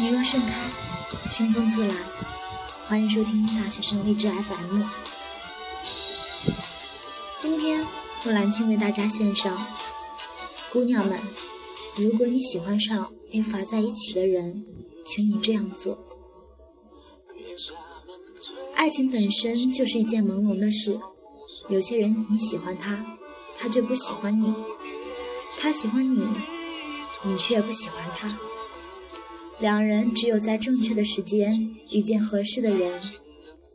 你若盛开，清风自来。欢迎收听大学生励志 FM。今天，木兰青为大家献上：姑娘们，如果你喜欢上无法在一起的人，请你这样做。爱情本身就是一件朦胧的事，有些人你喜欢他，他却不喜欢你；他喜欢你，你却不喜欢他。两人只有在正确的时间遇见合适的人，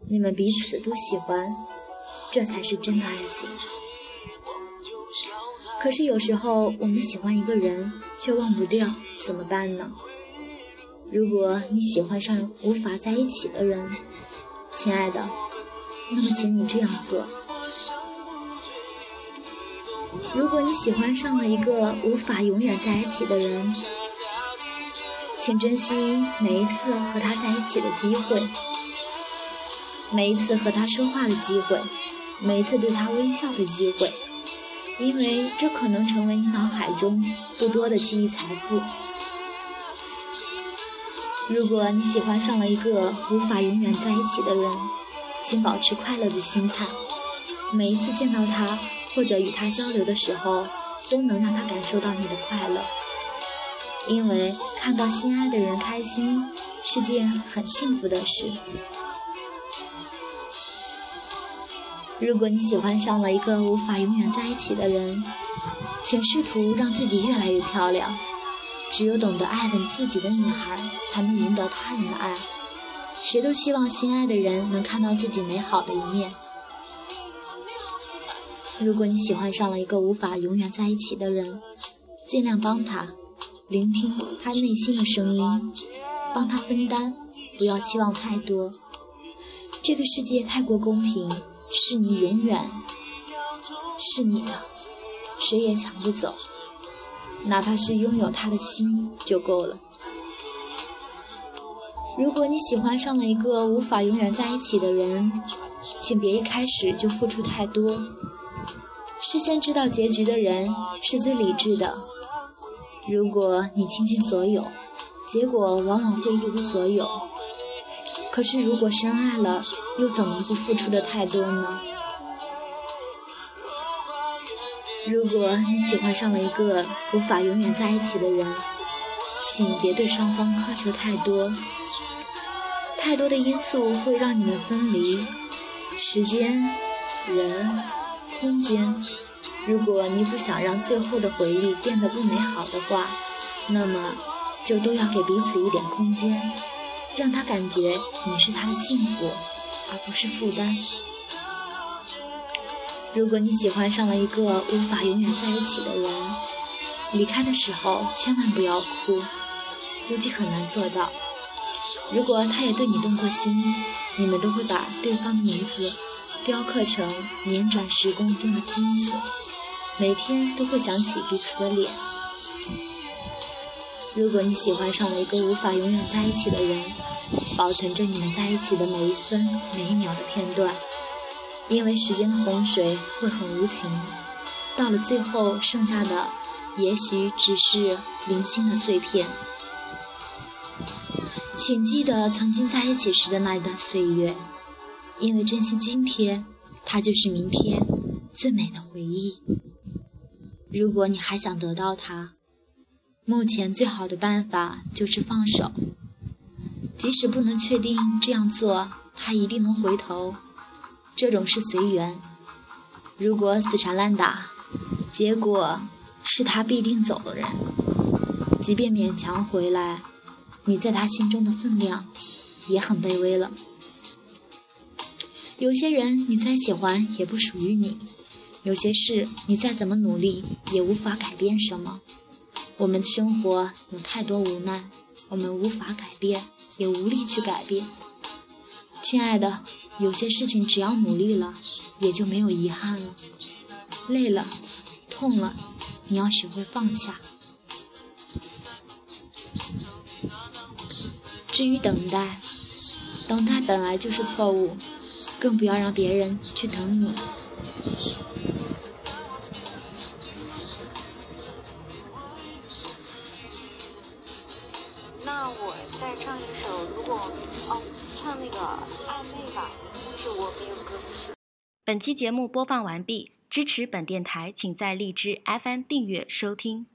你们彼此都喜欢，这才是真的爱情。可是有时候我们喜欢一个人却忘不掉，怎么办呢？如果你喜欢上无法在一起的人，亲爱的，那么请你这样做：如果你喜欢上了一个无法永远在一起的人。请珍惜每一次和他在一起的机会，每一次和他说话的机会，每一次对他微笑的机会，因为这可能成为你脑海中不多的记忆财富。如果你喜欢上了一个无法永远在一起的人，请保持快乐的心态，每一次见到他或者与他交流的时候，都能让他感受到你的快乐。因为看到心爱的人开心是件很幸福的事。如果你喜欢上了一个无法永远在一起的人，请试图让自己越来越漂亮。只有懂得爱的自己的女孩，才能赢得他人的爱。谁都希望心爱的人能看到自己美好的一面。如果你喜欢上了一个无法永远在一起的人，尽量帮他。聆听他内心的声音，帮他分担，不要期望太多。这个世界太过公平，是你永远是你的，谁也抢不走。哪怕是拥有他的心就够了。如果你喜欢上了一个无法永远在一起的人，请别一开始就付出太多。事先知道结局的人是最理智的。如果你倾尽所有，结果往往会一无所有。可是如果深爱了，又怎能不付出的太多呢？如果你喜欢上了一个无法永远在一起的人，请别对双方苛求太多。太多的因素会让你们分离，时间、人、空间。如果你不想让最后的回忆变得不美好的话，那么就都要给彼此一点空间，让他感觉你是他的幸福，而不是负担。如果你喜欢上了一个无法永远在一起的人，离开的时候千万不要哭，估计很难做到。如果他也对你动过心，你们都会把对方的名字雕刻成年转时光中的金子。每天都会想起彼此的脸。如果你喜欢上了一个无法永远在一起的人，保存着你们在一起的每一分每一秒的片段，因为时间的洪水会很无情，到了最后剩下的也许只是零星的碎片。请记得曾经在一起时的那一段岁月，因为珍惜今天，它就是明天最美的回忆。如果你还想得到他，目前最好的办法就是放手。即使不能确定这样做他一定能回头，这种是随缘。如果死缠烂打，结果是他必定走的人。即便勉强回来，你在他心中的分量也很卑微了。有些人你再喜欢也不属于你。有些事，你再怎么努力也无法改变什么。我们的生活有太多无奈，我们无法改变，也无力去改变。亲爱的，有些事情只要努力了，也就没有遗憾了。累了，痛了，你要学会放下。至于等待，等待本来就是错误，更不要让别人去等你。那我再唱一首，如果哦，唱那个暧昧吧，就是我没有歌词。本期节目播放完毕，支持本电台，请在荔枝 FM 订阅收听。